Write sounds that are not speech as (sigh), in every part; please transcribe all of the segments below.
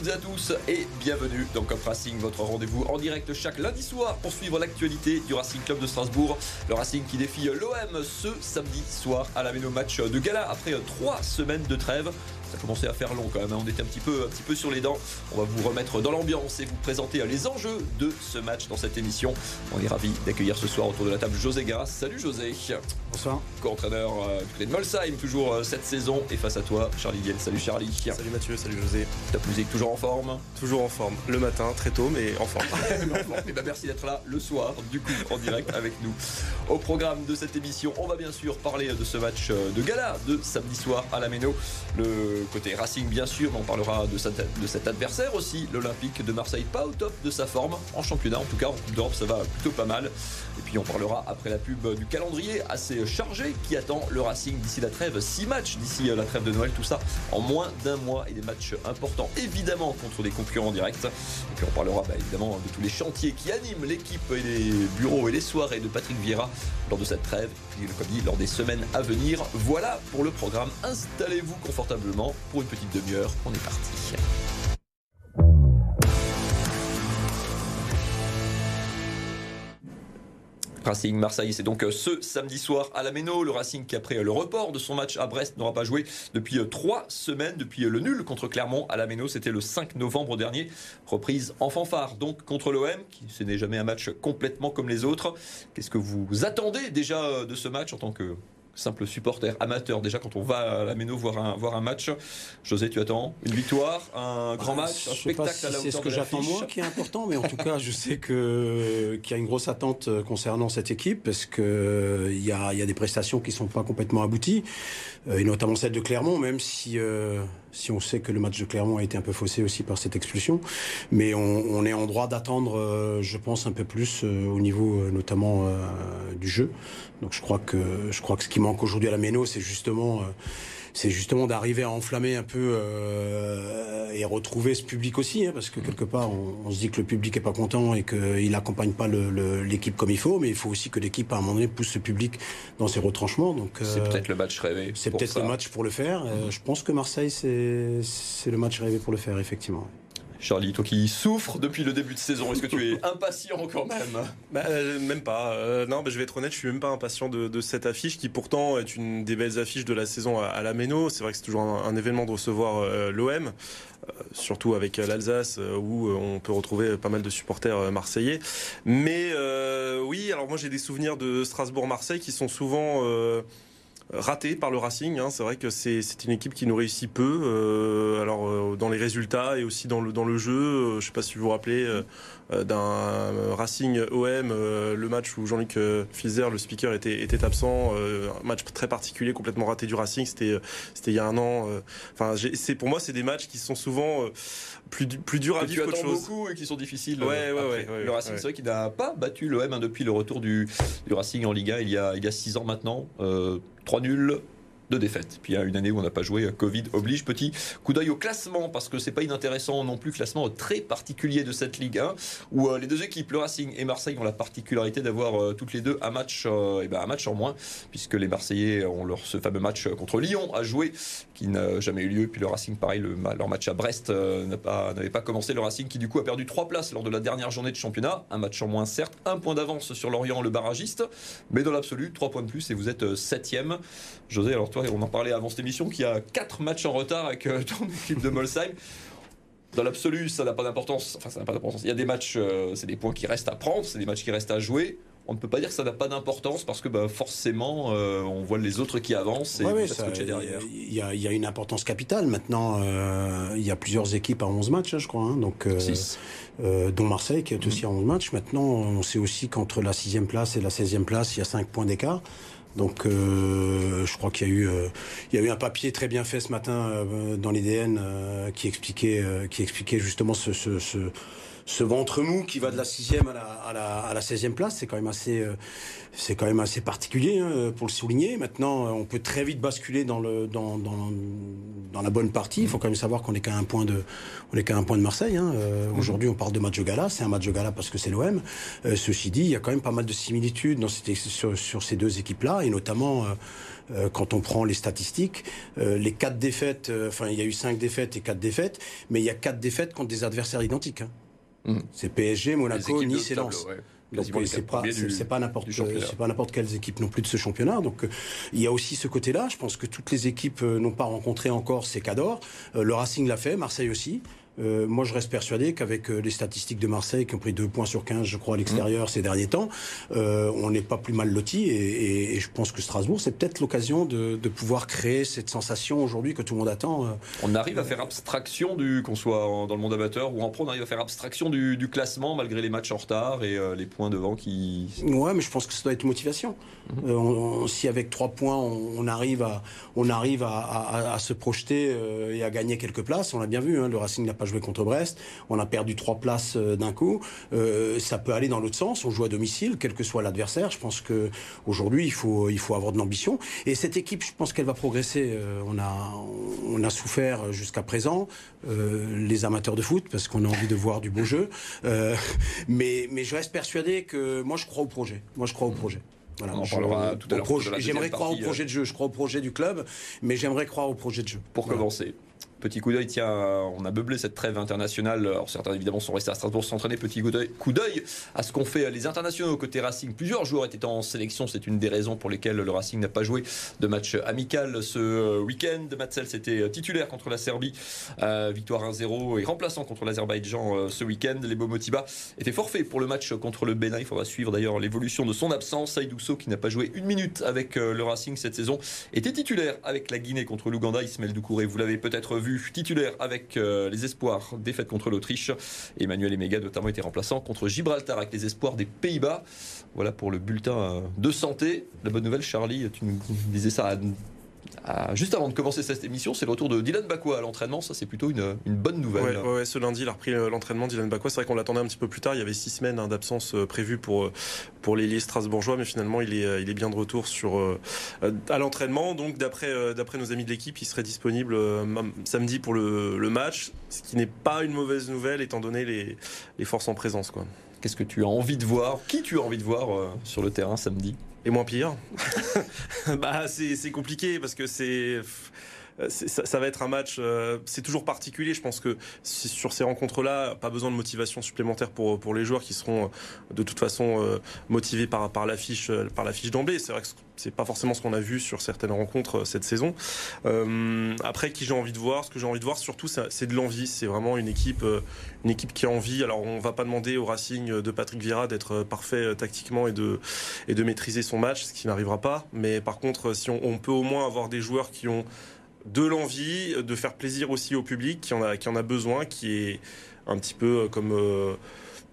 toutes et à tous et bienvenue dans Cop Racing, votre rendez-vous en direct chaque lundi soir pour suivre l'actualité du Racing Club de Strasbourg. Le Racing qui défie l'OM ce samedi soir à la Méno match de gala après trois semaines de trêve ça commençait à faire long quand même. Hein. On était un petit peu, un petit peu sur les dents. On va vous remettre dans l'ambiance et vous présenter les enjeux de ce match dans cette émission. On est ravi d'accueillir ce soir autour de la table José Garas. Salut José. Bonsoir. Co-entraîneur euh, de Molsheim, toujours euh, cette saison. Et face à toi, Charlie Vienne. Salut Charlie. Salut Mathieu, salut José. Top musique, toujours en forme? Toujours en forme. Le matin, très tôt, mais en forme. (laughs) et ben merci d'être là le soir, du coup, en direct avec nous. Au programme de cette émission, on va bien sûr parler de ce match euh, de gala de samedi soir à la Méno. Le côté Racing bien sûr, on parlera de, de cet adversaire aussi, l'Olympique de Marseille, pas au top de sa forme en championnat, en tout cas en Coupe d'Europe ça va plutôt pas mal. Puis on parlera après la pub du calendrier assez chargé qui attend le Racing d'ici la trêve, 6 matchs d'ici la trêve de Noël, tout ça en moins d'un mois et des matchs importants évidemment contre des concurrents directs. Et puis on parlera bah, évidemment de tous les chantiers qui animent l'équipe et les bureaux et les soirées de Patrick Vieira lors de cette trêve, puis comme dit, lors des semaines à venir. Voilà pour le programme. Installez-vous confortablement pour une petite demi-heure. On est parti. Racing Marseille, c'est donc euh, ce samedi soir à la Méno. Le Racing qui après le report de son match à Brest n'aura pas joué depuis euh, trois semaines, depuis euh, le nul contre Clermont à la Méno. C'était le 5 novembre dernier. Reprise en fanfare donc contre l'OM, qui ce n'est jamais un match complètement comme les autres. Qu'est-ce que vous attendez déjà de ce match en tant que simple supporter amateur. Déjà, quand on va à la Méno voir un, voir un match, José, tu attends une victoire, un grand ah, match, un spectacle à la C'est ce que j'attends moi qui est important, mais en tout cas, je sais que qu'il y a une grosse attente concernant cette équipe parce que il y a, y a des prestations qui sont pas complètement abouties, euh, et notamment celle de Clermont, même si euh, si on sait que le match de Clermont a été un peu faussé aussi par cette expulsion. Mais on, est en droit d'attendre, euh, je pense, un peu plus euh, au niveau euh, notamment du jeu. Donc je crois que je crois que ce qui manque aujourd'hui à la Méno, c'est justement c'est justement d'arriver à enflammer un peu euh, et retrouver ce public aussi, hein, parce que quelque part, on, se dit que le public est pas content et qu'il n'accompagne pas l'équipe comme il faut, mais il faut aussi que l'équipe, à un moment donné, pousse ce public dans ses retranchements. Donc c'est peut-être le match rêvé. C'est peut-être le match pour le faire. Euh, je pense que Marseille, c'est le match rêvé pour le faire, effectivement. Charlie, toi qui souffres depuis le début de saison, est-ce que tu es impatient quand même? Bah, euh, Même pas. Euh, non, bah, je vais être honnête, je suis même pas impatient de, cette affiche qui pourtant est une des belles affiches de la saison à, la Méno. C'est vrai que c'est toujours un, événement de recevoir euh, l'OM. surtout avec l'Alsace où on peut retrouver pas mal de supporters marseillais. Mais oui, alors moi j'ai des souvenirs de Strasbourg-Marseille qui sont souvent raté par le Racing. Hein. C'est vrai que c'est une équipe qui nous réussit peu. Euh, alors euh, dans les résultats et aussi dans le dans le jeu. Euh, je ne sais pas si vous vous rappelez d'un Racing OM, le match où Jean-Luc Fizer, le speaker, était était absent. un match très particulier, complètement raté du Racing. C'était c'était il y a un an. Enfin, c'est pour moi c'est des matchs qui sont souvent plus, plus durs à vivre qu'autre chose. beaucoup et qui sont difficiles. Ouais, ouais, ouais, le Racing, c'est vrai qu'il n'a pas battu l'OM hein, depuis le retour du, du Racing en Liga il y a il y a six ans maintenant. 3 nuls, de défaites. Puis il y a une année où on n'a pas joué, Covid oblige. Petit coup d'œil au classement, parce que c'est pas inintéressant non plus, classement très particulier de cette Ligue 1, où euh, les deux équipes, le Racing et Marseille, ont la particularité d'avoir euh, toutes les deux un match, euh, et ben un match en moins, puisque les Marseillais ont leur, ce fameux match contre Lyon à jouer, qui n'a jamais eu lieu. Puis le Racing, pareil, le, leur match à Brest n'avait pas, pas, commencé. Le Racing qui du coup a perdu trois places lors de la dernière journée de championnat, un match en moins certes, un point d'avance sur Lorient, le barragiste, mais dans l'absolu, trois points de plus et vous êtes septième. José, alors toi, on en parlait avant cette émission, qu'il y a quatre matchs en retard avec euh, ton (laughs) équipe de Molsheim. Dans l'absolu, ça n'a pas d'importance. Enfin, ça n'a pas d'importance. Il y a des matchs, euh, c'est des points qui restent à prendre, c'est des matchs qui restent à jouer. On ne peut pas dire que ça n'a pas d'importance parce que bah, forcément, euh, on voit les autres qui avancent et ouais, derrière. Il y, a une importance capitale. Maintenant, il y a plusieurs équipes à 11 matchs, hein, je crois. Hein. donc, dont Marseille qui est aussi à 11 matchs. Maintenant, on sait aussi qu'entre la 6 place et la 16e place, il y a 5 points d'écart. Donc, euh, je crois qu'il y a eu, euh, il y a eu un papier très bien fait ce matin euh, dans l'IDN qui expliquait, qui expliquait justement ce, ce, ce ce ventre mou qui va de la sixième à la, à la, à la 16e place, c'est quand même assez, euh, c'est quand même assez particulier hein, pour le souligner. Maintenant, on peut très vite basculer dans le, dans, dans, dans la bonne partie. Il faut quand même savoir qu'on est qu'à un point de, on est qu'à un point de Marseille. Hein. Euh, aujourd'hui, on parle de match de gala. C'est un match de gala parce que c'est l'OM. Euh, ceci dit, il y a quand même pas mal de similitudes dans cette, sur, sur, ces deux équipes-là, et notamment. Euh, quand on prend les statistiques, euh, les quatre défaites, enfin il y a eu cinq défaites et quatre défaites, mais il y a quatre défaites contre des adversaires identiques. Hein. Mmh. C'est PSG, Monaco, Nice et Lens. Donc c'est pas c'est pas n'importe c'est pas n'importe quelles équipes non plus de ce championnat. Donc euh, il y a aussi ce côté-là. Je pense que toutes les équipes euh, n'ont pas rencontré encore ces cadors. Euh, le Racing l'a fait, Marseille aussi. Euh, moi, je reste persuadé qu'avec euh, les statistiques de Marseille, qui ont pris 2 points sur 15, je crois, à l'extérieur mmh. ces derniers temps, euh, on n'est pas plus mal loti. Et, et, je pense que Strasbourg, c'est peut-être l'occasion de, de, pouvoir créer cette sensation aujourd'hui que tout le monde attend. On arrive à faire abstraction du, qu'on soit dans le monde amateur ou en pro, on arrive à faire abstraction du, du classement malgré les matchs en retard et les points devant qui. Ouais, mais je pense que ça doit être motivation. Mmh. On, si avec 3 points, on, on, arrive à, on arrive à, à, à se projeter et à gagner quelques places, on l'a bien vu, hein, le Racing n'a pas joué contre Brest. On a perdu trois places euh, d'un coup. Euh, ça peut aller dans l'autre sens. On joue à domicile, quel que soit l'adversaire. Je pense que aujourd'hui, il faut, il faut avoir de l'ambition. Et cette équipe, je pense qu'elle va progresser. Euh, on a, on a souffert jusqu'à présent, les amateurs de foot, parce qu'on a envie de voir du beau jeu. mais, mais je reste persuadé que moi, je crois au projet. Moi, je crois au projet. Voilà, on en parlera tout à l'heure. J'aimerais croire au projet de jeu. Je crois au projet du club, mais j'aimerais croire au projet de jeu. Pour commencer. Petit coup d'œil, tiens, on a meublé cette trêve internationale. Alors certains évidemment sont restés à Strasbourg s'entraîner. Petit coup d'œil à ce qu'ont fait les internationaux côté Racing. Plusieurs joueurs étaient en sélection. C'est une des raisons pour lesquelles le Racing n'a pas joué de match amical ce week-end. Matzel c'était titulaire contre la Serbie. Euh, victoire 1-0 et remplaçant contre l'Azerbaïdjan euh, ce week-end. Les Motiba était forfait pour le match contre le Bénin. Il faudra suivre d'ailleurs l'évolution de son absence. Saïdousso qui n'a pas joué une minute avec euh, le Racing cette saison était titulaire avec la Guinée contre l'Ouganda. Ismaël Doucouré, vous l'avez peut-être vu titulaire avec euh, les espoirs défaite contre l'Autriche. Emmanuel Emega notamment était remplaçant contre Gibraltar avec les espoirs des Pays-Bas. Voilà pour le bulletin euh, de santé. La bonne nouvelle, Charlie, tu nous disais ça à juste avant de commencer cette émission, c'est le retour de Dylan Bakwa à l'entraînement. Ça, c'est plutôt une, bonne nouvelle. Ouais, ce lundi, il a repris euh, l'entraînement. Dylan Bakwa, c'est vrai qu'on l'attendait un petit peu plus tard. Il y avait six semaines hein, d'absence euh, prévue pour, euh, pour l'ailier strasbourgeois, mais finalement, il est, il est bien de retour sur, à l'entraînement. Donc, d'après d'après nos amis de l'équipe, il serait disponible samedi pour le, match, ce qui n'est pas une mauvaise nouvelle étant donné les, les forces en présence. Qu'est-ce que tu as envie de voir Qui tu as envie de voir sur le terrain samedi? Et moins pire. (laughs) bah, c'est compliqué parce que c'est ça, va être un match, euh, c'est toujours particulier. Je pense que sur ces rencontres-là, pas besoin de motivation supplémentaire pour, pour les joueurs qui seront euh, de toute façon euh, motivés par, par l'affiche d'emblée. C'est vrai que c'est pas forcément ce qu'on a vu sur certaines rencontres cette saison. après, qui j'ai envie de voir, ce que j'ai envie de voir surtout, c'est de l'envie. C'est vraiment une équipe, une équipe qui a envie. Alors, on va pas demander au Racing de Patrick Vieira d'être parfait tactiquement et de, et de maîtriser son match, ce qui n'arrivera pas. Mais par contre, si on, on peut au moins avoir des joueurs qui ont de l'envie, de faire plaisir aussi au public qui en a, qui en a besoin, qui est un petit peu comme, euh,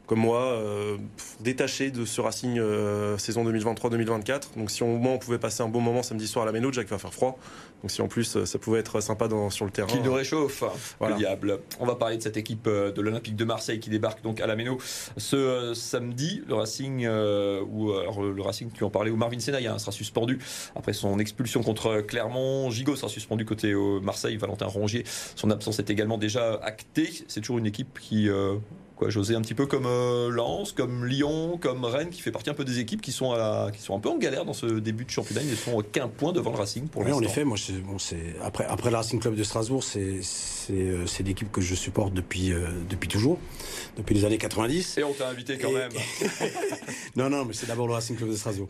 comme moi, euh, détaché de ce Racing euh, saison 2023-2024. Donc si au moins on pouvait passer un bon moment samedi soir à la Méno, déjà qu'il va faire froid. Donc si en plus ça pouvait être sympa dans, sur le terrain. Qui nous réchauffe, le diable. On va parler de cette équipe de l'Olympique de Marseille qui débarque donc à la Méno ce samedi. Le Racing, ou alors le Racing, tu en parlais, où Marvin Senaï hein, sera suspendu après son expulsion contre Clermont. Gigot sera suspendu côté Marseille. Valentin Rongier, son absence est également déjà actée. C'est toujours une équipe qui quoi, José, un petit peu comme euh, Lens, comme Lyon, comme Rennes, qui fait partie un peu des équipes qui sont, à qui sont un peu en galère dans ce début de championnat. Ils ne sont qu'un point devant le Racing pour oui, En effet, moi, bon, après, après le Racing Club de Strasbourg, c'est euh, l'équipe que je supporte depuis, euh, depuis toujours, depuis les années 90. Et on t'a invité quand même. (laughs) non, non, mais c'est d'abord le Racing Club de Strasbourg.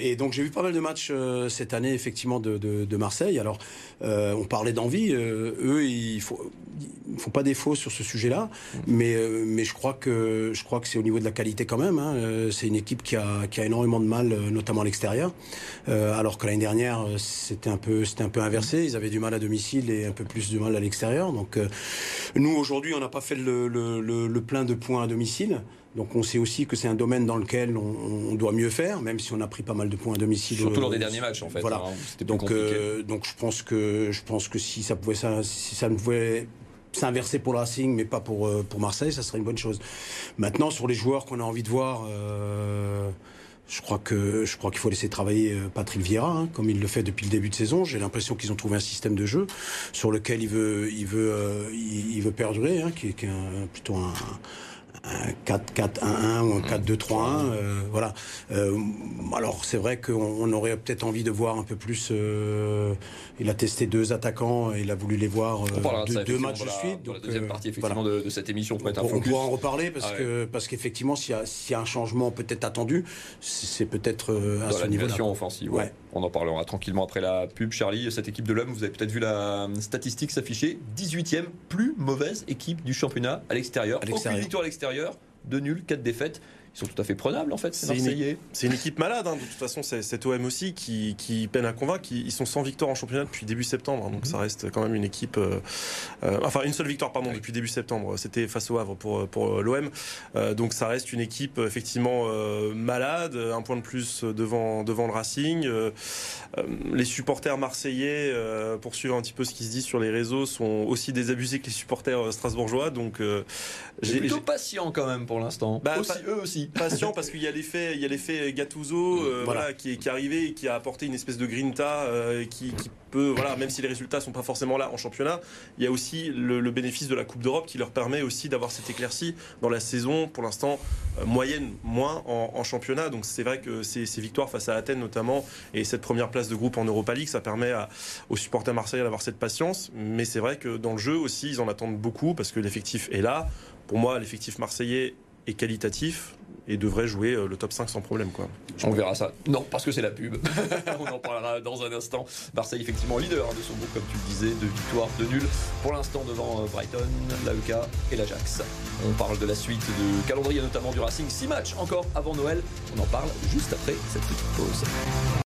et donc j'ai vu pas mal de matchs cette année, effectivement, de, de, de Marseille. Alors, on parlait d'envie. eux, ils ne font pas défaut sur ce sujet-là, mais mais je crois que je crois que c'est au niveau de la qualité quand même. Hein. Euh, c'est une équipe qui a, qui a énormément de mal, euh, notamment à l'extérieur. Euh, alors que l'année dernière, c'était un peu c'était un peu inversé. Ils avaient du mal à domicile et un peu plus de mal à l'extérieur. Donc nous aujourd'hui, on n'a pas fait le, le, le, plein de points à domicile. Donc on sait aussi que c'est un domaine dans lequel on, on, doit mieux faire, même si on a pris pas mal de points à domicile. Surtout lors des derniers matchs en fait. Voilà. Hein, donc, donc je pense que je pense que si ça pouvait ça, si ça ne pouvait s'inverser pour le Racing, mais pas pour, pour Marseille, ça serait une bonne chose. Maintenant, sur les joueurs qu'on a envie de voir, je crois que je crois qu'il faut laisser travailler Patrick Vieira, hein, comme il le fait depuis le début de saison. J'ai l'impression qu'ils ont trouvé un système de jeu sur lequel il veut, il veut, il, veut perdurer, hein, qui, qui, est un, plutôt un un 4-4-1-1 ou un 4-2-3-1. Euh, voilà. Euh, alors c'est vrai qu'on aurait peut-être envie de voir un peu plus. Euh, il a testé deux attaquants, il a voulu les voir deux, matchs de suite. Dans la deuxième partie effectivement de, cette émission, on, on pourra en reparler parce ah que parce qu'effectivement s'il y, a un changement peut-être attendu, c'est peut-être à ce niveau-là. offensive. Ouais. On en parlera tranquillement après la pub. Charlie, cette équipe de l'homme, vous avez peut-être vu la statistique s'afficher 18e plus mauvaise équipe du championnat à l'extérieur. Aucune victoire à l'extérieur, de nuls, 4 défaites sont tout à fait prenables en fait, c'est Une, c'est une équipe malade, hein. de toute façon, c'est cet OM aussi qui, qui, peine à convaincre. Ils sont sans victoire en championnat depuis début septembre, hein. donc ça reste quand même une équipe. Euh, euh, enfin, une seule victoire, pardon, depuis début septembre. C'était face au Havre pour, pour l'OM. Euh, donc ça reste une équipe effectivement malade, un point de plus devant, devant le Racing. les supporters marseillais, pour suivre un petit peu ce qui se dit sur les réseaux, sont aussi désabusés que les supporters strasbourgeois. Donc j'ai plutôt patient quand même pour l'instant. Bah, aussi, eux aussi (laughs) patient parce qu'il y a l'effet, il y a l'effet Gattuso euh, voilà. qui, est, qui est arrivé et qui a apporté une espèce de grinta euh, qui, peut, voilà, même si les résultats sont pas forcément là en championnat, il y a aussi le, bénéfice de la Coupe d'Europe qui leur permet aussi d'avoir cette éclaircie dans la saison, pour l'instant euh, moyenne, moins en, championnat. Donc c'est vrai que ces, victoires face à Athènes notamment et cette première place de groupe en Europa League, ça permet aux supporters marseillais d'avoir cette patience. Mais c'est vrai que dans le jeu aussi, ils en attendent beaucoup parce que l'effectif est là. Pour moi, l'effectif marseillais est qualitatif et devrait jouer euh, le top 5 sans problème. Quoi. On verra ça. Non, parce que c'est la pub. (laughs) On en parlera dans un instant. Marseille, effectivement, leader de son groupe, comme tu le disais, de victoire, de nul. Pour l'instant, devant euh, Brighton, l'AEK et l'Ajax. On parle de la suite de calendrier, notamment du Racing. 6 matchs encore avant Noël. On en parle juste après cette petite pause.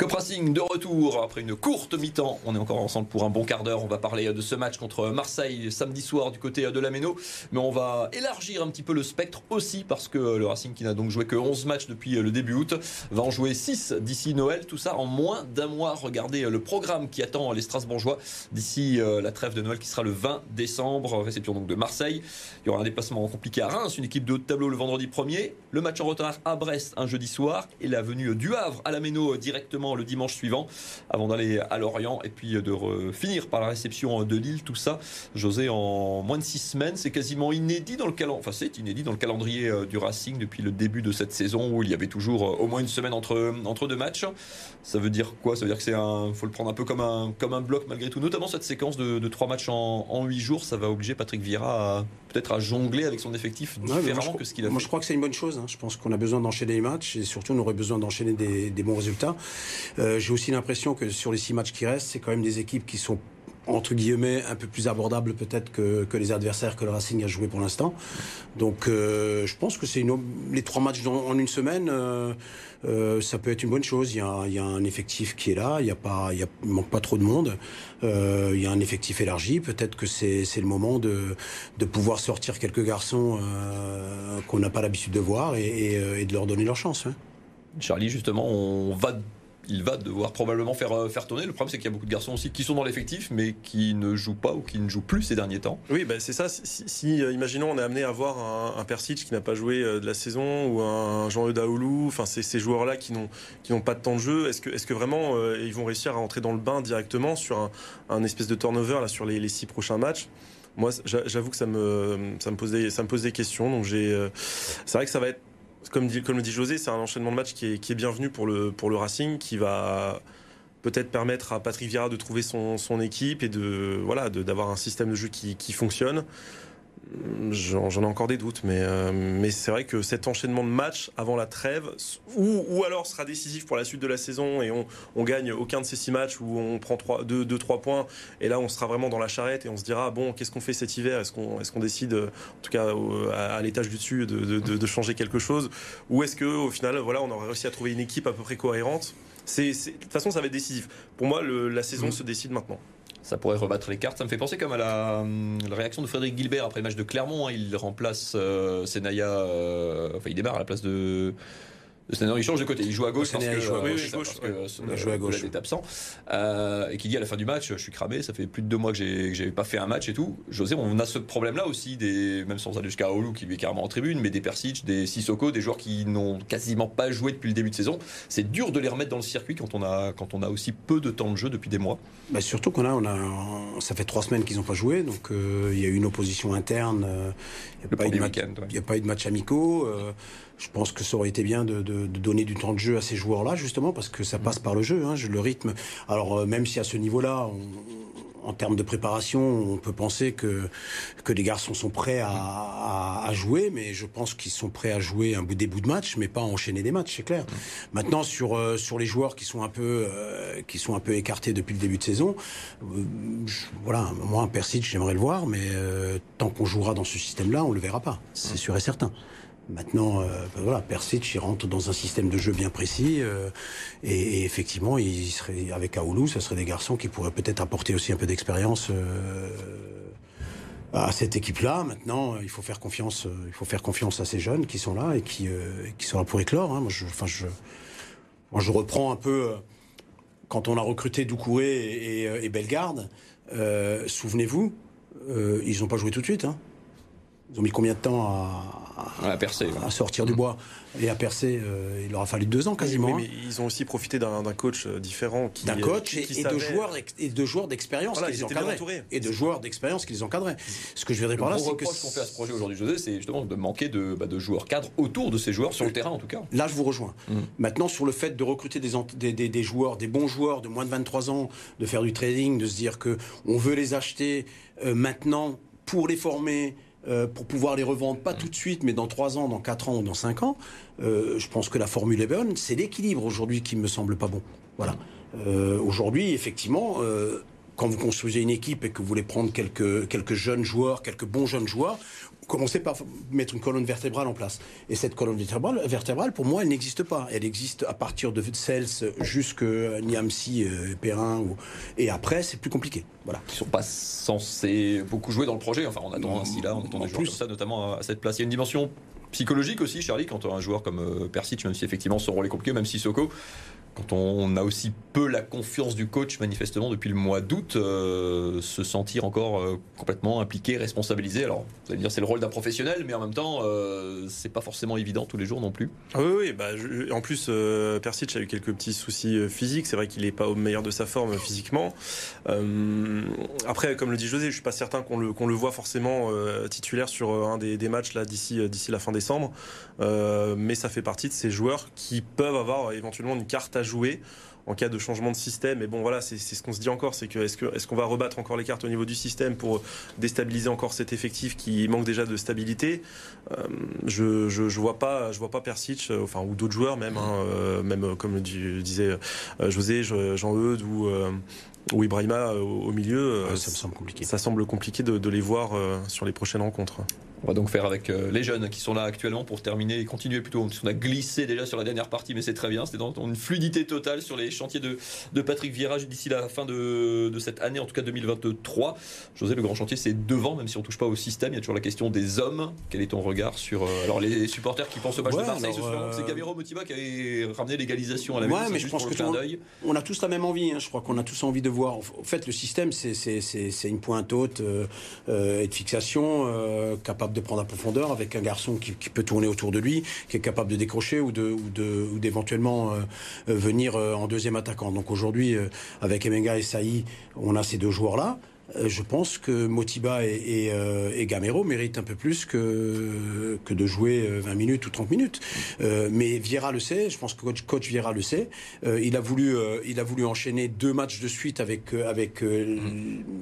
Cup Racing de retour après une courte mi-temps. On est encore ensemble pour un bon quart d'heure. On va parler de ce match contre Marseille samedi soir du côté de la Méno. Mais on va élargir un petit peu le spectre aussi parce que le Racing qui n'a donc joué que 11 matchs depuis le début août va en jouer 6 d'ici Noël. Tout ça en moins d'un mois. Regardez le programme qui attend les Strasbourgeois d'ici euh, la trêve de Noël qui sera le 20 décembre. Réception donc de Marseille. Il y aura un déplacement compliqué à Reims, une équipe de haut de tableau le vendredi 1er. Le match en retard à Brest un jeudi soir et la venue du Havre à la Méno directement le dimanche suivant avant d'aller à Lorient et puis de finir par la réception de Lille. Tout ça, José, en moins de six semaines, c'est quasiment inédit dans le calendrier. Enfin, c'est inédit dans le calendrier euh, du Racing depuis le début de cette saison où il y avait toujours euh, au moins une semaine entre, entre deux matchs. Ça veut dire quoi? Ça veut dire que c'est un, faut le prendre un peu comme un, comme un bloc malgré tout. Notamment cette séquence de, trois matchs en huit jours, ça va obliger Patrick Vieira peut-être à jongler avec son effectif différemment que ce qu'il a fait. Moi, je crois que c'est une bonne chose. Hein. Je pense qu'on a besoin d'enchaîner les matchs et surtout, on aurait besoin d'enchaîner des, bons résultats. Euh, j'ai aussi l'impression que sur les six matchs qui restent, c'est quand même des équipes qui sont entre guillemets un peu plus abordables peut-être que, que, les adversaires que le Racing a joué pour l'instant. Donc euh, je pense que c'est les trois matchs en une semaine. Euh, euh, ça peut être une bonne chose. Il y, a, il y a un effectif qui est là, il y a pas, il, manque pas trop de monde. Euh, il y a un effectif élargi. Peut-être que c'est le moment de, de pouvoir sortir quelques garçons qu'on n'a pas l'habitude de voir et, et, de leur donner leur chance. Hein. Charlie, justement, on va il va devoir probablement faire, euh, faire tourner. Le problème, c'est qu'il y a beaucoup de garçons aussi qui sont dans l'effectif, mais qui ne jouent pas ou qui ne jouent plus ces derniers temps. Oui, ben c'est ça. Si, euh, imaginons, on est amené à voir un, un Persic qui n'a pas joué euh, de la saison ou un Jean-Eudes enfin ces, joueurs-là qui n'ont pas de temps de jeu. Est-ce que est-ce que vraiment ils vont réussir à entrer dans le bain directement sur un, un espèce de turnover là sur les, les six prochains matchs? Moi, j'avoue que ça me, ça me pose des, ça me pose des questions. Donc j'ai, c'est vrai que ça va être comme, dit, le dit José, c'est un enchaînement de matchs qui est, bienvenu pour le, Racing, qui va peut-être permettre à Patrick Vieira de trouver son, équipe et de voilà d'avoir un système de jeu qui fonctionne. J'en ai encore des doutes, mais, euh, mais c'est vrai que cet enchaînement de matchs avant la trêve, ou, ou, alors sera décisif pour la suite de la saison et on, on gagne aucun de ces six matchs où on prend 2-3 points, et là on sera vraiment dans la charrette et on se dira bon, qu'est-ce qu'on fait cet hiver? Est-ce qu'on est qu'on décide, en tout cas à, l'étage du dessus, de, de, de, changer quelque chose? Ou est-ce qu'au final, voilà, on aurait réussi à trouver une équipe à peu près cohérente? C'est, De toute façon, ça va être décisif. Pour moi, le, la saison mmh. se décide maintenant ça pourrait rebattre les cartes. Ça me fait penser comme à la, la réaction de Frédéric Gilbert après le match de Clermont. Il remplace euh, Senaya, euh, enfin il démarre à la place de Il change de côté. Il joue à gauche parce que, il joue à gauche, Il est absent. Euh, et qui dit à la fin du match, je suis cramé, ça fait plus de deux mois que j'ai que j'avais pas fait un match et tout. José, on a ce problème-là aussi, des, même sans aller jusqu'à Oulu qui lui est carrément en tribune, mais des Persic, des Sissoko, des joueurs qui n'ont quasiment pas joué depuis le début de saison. C'est dur de les remettre dans le circuit quand on a, quand on a aussi peu de temps de jeu depuis des mois. Bah, surtout qu'on a, on a, ça fait trois semaines qu'ils n'ont pas joué, donc euh, il y a eu une opposition interne. euh, Il n'y a, pas eu de premier match- week-end, ouais. il y a pas eu de match amicaux. Je pense que ça aurait été bien de, de- de donner du temps de jeu à ces joueurs-là, justement, parce que ça passe par le jeu, hein, le rythme. Alors, euh, même si à ce niveau-là, en termes de préparation, on peut penser que, que les garçons sont prêts à, à- à jouer, mais je pense qu'ils sont prêts à jouer un bout des bouts de match, mais pas à enchaîner des matchs, c'est clair. Maintenant, sur, euh, sur les joueurs qui sont un peu, euh, qui sont un peu écartés depuis le début de saison, euh, je- voilà, moi, un Persic, j'aimerais le voir, mais euh, tant qu'on jouera dans ce système-là, on le verra pas, c'est sûr et certain. Maintenant, euh, ben voilà, Persic, il rentre dans un système de jeu bien précis, euh, et, effectivement, avec Aoulou, ça serait des garçons qui pourraient peut-être apporter aussi un peu d'expérience. euh, à cette équipe-là, maintenant, il faut faire confiance. Il faut faire confiance à ces jeunes qui sont là et qui, qui sont là pour éclore. hein. Moi, je, enfin, je, je reprends un peu quand on a recruté Doucouré et, Bellegarde. Souvenez-vous, ils n'ont pas joué tout de suite. hein. Ils ont mis combien de temps à, ouais. à sortir du bois et à percer euh, Il leur a fallu deux ans quasiment. Oui, hein. mais ils ont aussi profité d'un coach euh, différent qui d'un coach qui- et, qui et de savait- joueurs et de joueurs d'expérience Voilà, qui les encadraient et de joueurs d'expérience qui les encadraient. Ce que je Le par là, c'est que reproche qu'on fait à ce projet aujourd'hui, José, c'est justement de manquer de, bah, de joueurs cadres autour de ces joueurs, sur le terrain en tout cas. Là, je vous rejoins. Mhm. Maintenant, sur le fait de recruter des, ent- des, des- des joueurs, des bons joueurs de moins de 23 ans, de faire du trading, de se dire que on veut les acheter euh, maintenant pour les former, euh, pour pouvoir les revendre, pas tout de suite, mais dans 3 ans, dans 4 ans ou dans 5 ans, euh, je pense que la formule est bonne. C'est l'équilibre aujourd'hui qui me semble pas bon. Voilà. Euh, aujourd'hui, effectivement, euh, quand vous construisez une équipe et que vous voulez prendre quelques, quelques jeunes joueurs, quelques bons jeunes joueurs, vous commencez par mettre une colonne vertébrale en place. Et cette colonne vertébrale, vertébrale pour moi, elle n'existe pas. Elle existe à partir de Cels jusqu'à Niamsi, euh, Perrin, et après, c'est plus compliqué. Voilà. Ils sont pas censés beaucoup jouer dans le projet. Enfin, on attend ainsi là, on attend En des joueurs plus. comme ça, notamment à cette place. Il y a une dimension psychologique aussi, Charlie, quand on a un joueur comme euh, Persic, même si effectivement son rôle est compliqué, même si Soko, quand on a aussi peu la confiance du coach, manifestement, depuis le mois d'août, euh, se sentir encore euh, complètement impliqué, responsabilisé. Alors, vous allez me dire, c'est le rôle d'un professionnel, mais en même temps, euh, c'est pas forcément évident tous les jours non plus. Ah oui, oui, bah, en plus, euh, Persic a eu quelques petits soucis physiques. C'est vrai qu'il n'est pas au meilleur de sa forme physiquement. Après, comme le dit José, je suis pas certain qu'on le, voit forcément titulaire sur un des, matchs d'ici, la fin décembre. Mais ça fait partie de ces joueurs qui peuvent avoir éventuellement une carte à jouer en cas de changement de système. Et bon, voilà, c'est ce qu'on se dit encore, c'est que est-ce que est-ce qu'on va rebattre encore les cartes au niveau du système pour déstabiliser encore cet effectif qui manque déjà de stabilité? Euh, Je je, vois pas je vois pas Persic, euh, enfin ou d'autres joueurs même, hein, euh, même comme le di- disait José, Je- Jean-Eudes ou ou Ibrahima euh, au, milieu. euh, Ouais, ça me semble compliqué. ça semble compliqué de, de les voir euh, sur les prochaines rencontres. On va donc faire avec les jeunes qui sont là actuellement pour terminer et continuer plutôt. On a glissé déjà sur la dernière partie, mais c'est très bien. C'était dans une fluidité totale sur les chantiers de, de Patrick Vieira d'ici la fin de, de cette année, en tout cas 2023. José, le grand chantier, c'est devant, même si on touche pas au système. Il y a toujours la question des hommes. Quel est ton regard sur alors les supporters qui pensent au match Ouais, de Marseille ce soir euh, C'est Gamero Motiba qui avait ramené l'égalisation à la Ouais, maison. c'est mais je juste pense que d'œil. On a tous la même envie. hein. Je crois qu'on a tous envie de En fait, le système, c'est- une pointe haute euh, euh, et de fixation, euh, capable de prendre à profondeur avec un garçon qui, peut tourner autour de lui, qui est capable de décrocher ou d'éventuellement venir en deuxième attaquant. Donc aujourd'hui, avec Emenga et Saï, on a ces deux joueurs là. Euh, Je pense que Motiba et, et, euh, et Gamero méritent un peu plus que, que de jouer euh, 20 minutes ou 30 minutes. Euh, mais Vieira le sait, je pense que coach, coach Vieira le sait. Euh, il, a voulu, euh, il a voulu enchaîner deux matchs de suite avec, euh, avec, euh,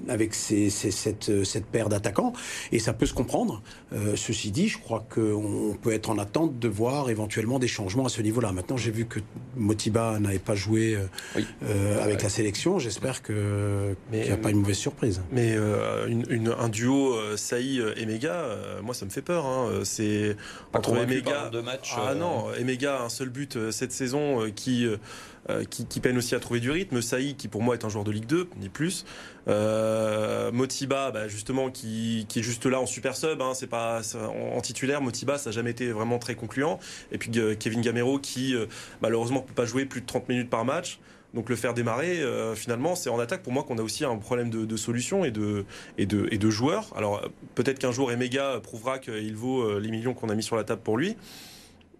avec cette, euh, cette paire d'attaquants. Et ça peut se comprendre. Euh, ceci dit, je crois qu'on peut être en attente de voir éventuellement des changements à ce niveau-là. Maintenant, j'ai vu que Motiba n'avait pas joué euh, Oui. euh, avec Ouais. la sélection. J'espère qu'il n'y a pas une mauvaise surprise. Surprise. Mais un duo Saï et Mega, moi ça me fait peur. Hein. C'est entre Emega. De match, ah non, Emega un seul but cette saison qui euh, qui, peine aussi à trouver du rythme. Saï, qui pour moi est un joueur de Ligue 2, ni plus. Euh, Motiba, bah, justement, qui, est juste là en super sub. Hein, c'est pas en, titulaire. Motiba, ça n'a jamais été vraiment très concluant. Et puis euh, Kevin Gamero, qui malheureusement peut pas jouer plus de 30 minutes par match. Donc le faire démarrer, finalement, c'est en attaque pour moi qu'on a aussi un problème de, solution et de, et, de, et de joueurs. Alors peut-être qu'un jour Emega prouvera qu'il vaut les millions qu'on a mis sur la table pour lui.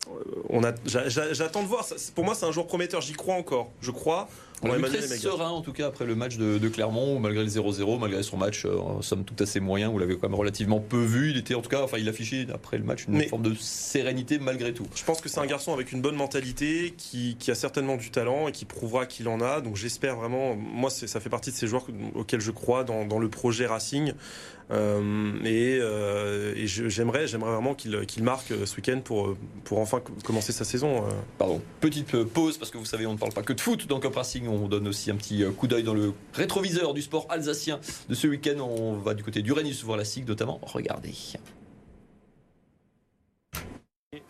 Euh, j'attends de voir. Pour moi, c'est un joueur prometteur. J'y crois encore. Je crois. On est très serein en tout cas après le match de, Clermont, malgré le 0-0, malgré son match euh, en somme tout assez moyen. Vous l'avez quand même relativement peu vu. Il était en tout cas, enfin, il affichait après le match une forme de sérénité malgré tout. Je pense que c'est un garçon avec une bonne mentalité, qui, a certainement du talent et qui prouvera qu'il en a. Donc j'espère vraiment. Moi, ça fait partie de ces joueurs auxquels je crois dans, dans le projet Racing. Euh, et, euh, j'aimerais, j'aimerais vraiment qu'il marque euh, ce week-end pour, pour enfin commencer sa saison. Pardon, petite pause parce que vous savez, on ne parle pas que de foot dans Cup Racing, on donne aussi un petit coup d'œil dans le rétroviseur du sport alsacien de ce week-end. On va du côté d'Uranus voir la SIG notamment. Regardez.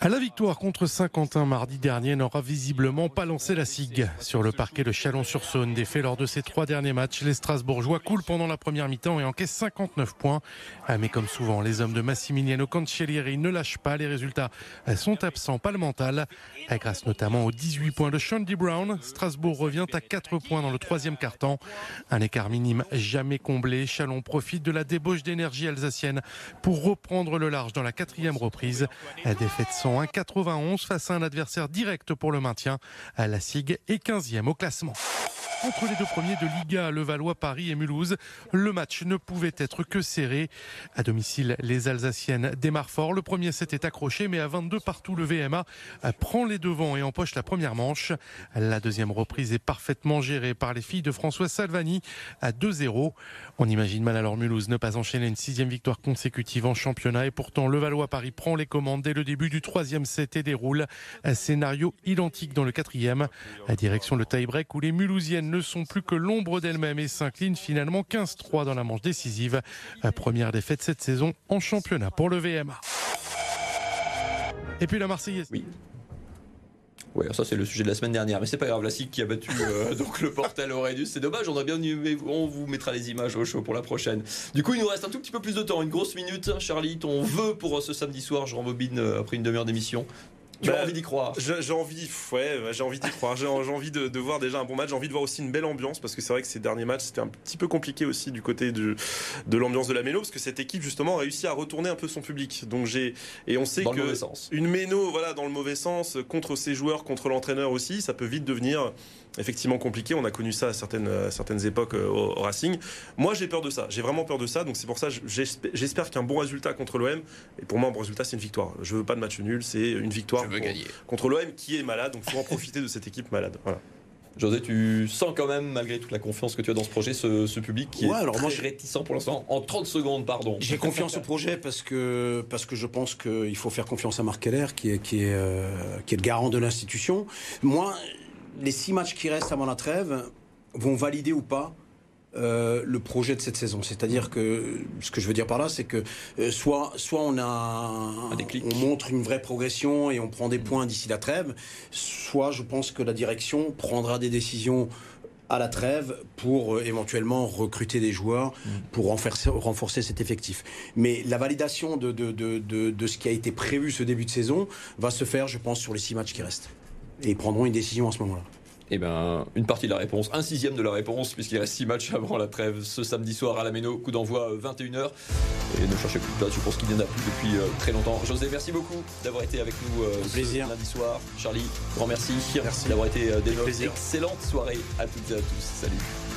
À la victoire contre Saint-Quentin mardi dernier n'aura visiblement pas lancé la SIG. Sur le parquet de Chalon-sur-Saône, défait lors de ses trois derniers matchs, les Strasbourgeois coulent pendant la première mi-temps et encaissent 59 points. Ah, mais comme souvent, les hommes de Massimiliano Cancellieri ne lâchent pas. Les résultats sont absents, pas le mental. Grâce notamment aux 18 points de Shandy Brown, Strasbourg revient à 4 points dans le troisième quart-temps. Un écart minime jamais comblé. Chalon profite de la débauche d'énergie alsacienne pour reprendre le large dans la quatrième reprise. Sans 1,91 face à un adversaire direct pour le maintien. La SIG est 15e au classement. Entre les deux premiers de Liga, Levallois, Paris et Mulhouse, le match ne pouvait être que serré. À domicile, les Alsaciennes démarrent fort. Le premier s'était accroché, mais à 22 partout, le VMA prend les devants et empoche la première manche. La deuxième reprise est parfaitement gérée par les filles de François Salvani à 2-0. On imagine mal alors Mulhouse ne pas enchaîner une sixième victoire consécutive en championnat et pourtant Levallois-Paris prend les commandes dès le début du troisième set et déroule un scénario identique dans le quatrième. À direction le tie-break où les Mulhousiennes ne sont plus que l'ombre d'elles-mêmes et s'inclinent finalement 15-3 dans la manche décisive. Première défaite cette saison en championnat pour le VMA. Et puis la Marseillaise. Oui. Oui, ça c'est le sujet de la semaine dernière, mais c'est pas grave. La SIC qui a battu euh, (laughs) donc le Portel Aurelius, c'est dommage. On a bien on vous mettra les images au show pour la prochaine. Du coup, il nous reste un tout petit peu plus de temps, une grosse minute. Charlie, ton vœu pour ce samedi soir, je rembobine euh, après une demi-heure d'émission. Tu as bah, envie d'y croire J'ai envie, ouais, j'ai envie d'y croire. J'ai envie de, voir déjà un bon match. J'ai envie de voir aussi une belle ambiance parce que c'est vrai que ces derniers matchs c'était un petit peu compliqué aussi du côté de, de l'ambiance de la Méno parce que cette équipe justement a réussi à retourner un peu son public. Donc j'ai et on sait que une Méno voilà dans le mauvais sens contre ses joueurs, contre l'entraîneur aussi, ça peut vite devenir effectivement compliqué. On a connu ça à certaines, certaines époques euh, au, Racing. Moi, j'ai peur de ça. J'ai vraiment peur de ça. Donc, c'est pour ça j'espère qu'un bon résultat contre l'OM, et pour moi, un bon résultat, c'est une victoire. Je veux pas de match nul, c'est une victoire contre l'OM qui est malade. Donc, il faut en profiter de cette équipe malade. Voilà. José, tu sens quand même, malgré toute la confiance que tu as dans ce projet, ce, public qui est alors très moi, réticent pour l'instant. En 30 secondes, pardon. J'ai confiance au projet parce que, parce que je pense qu'il faut faire confiance à Marc Keller, qui est, qui est, euh, qui est le garant de l'institution. Moi, les six matchs qui restent avant la trêve vont valider ou pas euh, le projet de cette saison. C'est-à-dire que ce que je veux dire par là, c'est que euh, soit, soit on a on montre une vraie progression et on prend des points d'ici la trêve, soit je pense que la direction prendra des décisions à la trêve pour euh, éventuellement recruter des joueurs mm. pour renforcer, renforcer, cet effectif. Mais la validation de, de, de, de, ce qui a été prévu ce début de saison va se faire, je pense, sur les six matchs qui restent et ils prendront une décision à ce moment-là. Eh bien, une partie de la réponse, un sixième de la réponse, puisqu'il reste six matchs avant la trêve ce samedi soir à la Méno, coup d'envoi 21h. Euh, et ne cherchez plus de place, je pense qu'il n'y en a plus depuis euh, très longtemps. José, merci beaucoup d'avoir été avec nous euh, ce lundi soir. Charlie, grand merci, merci. d'avoir été des Excellente soirée à toutes et à tous. Salut.